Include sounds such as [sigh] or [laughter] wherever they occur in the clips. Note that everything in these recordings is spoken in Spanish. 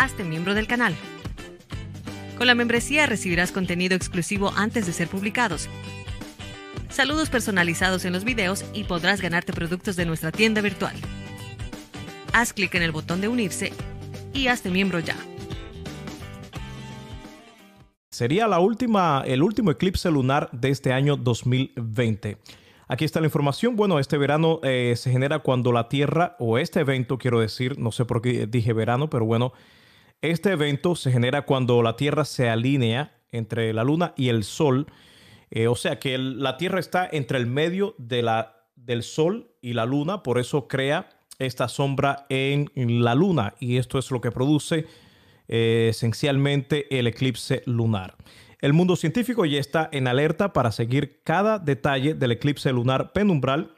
hazte miembro del canal. Con la membresía recibirás contenido exclusivo antes de ser publicados, saludos personalizados en los videos y podrás ganarte productos de nuestra tienda virtual. Haz clic en el botón de unirse y hazte miembro ya. Sería la última, el último eclipse lunar de este año 2020. Aquí está la información. Bueno, este verano eh, se genera cuando la Tierra, o este evento, quiero decir, no sé por qué dije verano, pero bueno, este evento se genera cuando la Tierra se alinea entre la Luna y el Sol. Eh, o sea que la Tierra está entre el medio de la, del Sol y la Luna, por eso crea esta sombra en la Luna y esto es lo que produce eh, esencialmente el eclipse lunar. El mundo científico ya está en alerta para seguir cada detalle del eclipse lunar penumbral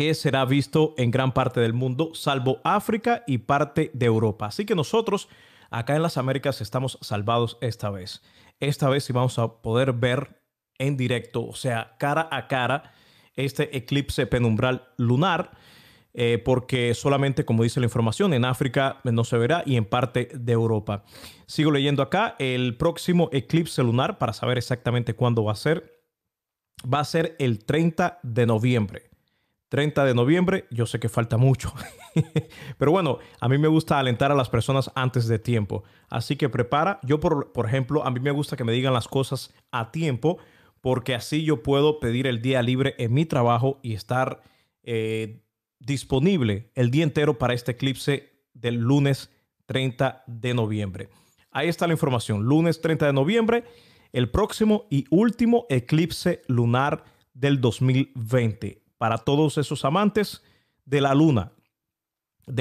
que será visto en gran parte del mundo, salvo África y parte de Europa. Así que nosotros acá en las Américas estamos salvados esta vez. Esta vez sí vamos a poder ver en directo, o sea, cara a cara, este eclipse penumbral lunar. Eh, porque solamente, como dice la información, en África no se verá y en parte de Europa. Sigo leyendo acá, el próximo eclipse lunar, para saber exactamente cuándo va a ser, va a ser el 30 de noviembre. 30 de noviembre, yo sé que falta mucho, [laughs] pero bueno, a mí me gusta alentar a las personas antes de tiempo, así que prepara, yo por, por ejemplo, a mí me gusta que me digan las cosas a tiempo, porque así yo puedo pedir el día libre en mi trabajo y estar eh, disponible el día entero para este eclipse del lunes 30 de noviembre. Ahí está la información, lunes 30 de noviembre, el próximo y último eclipse lunar del 2020 para todos esos amantes de la luna,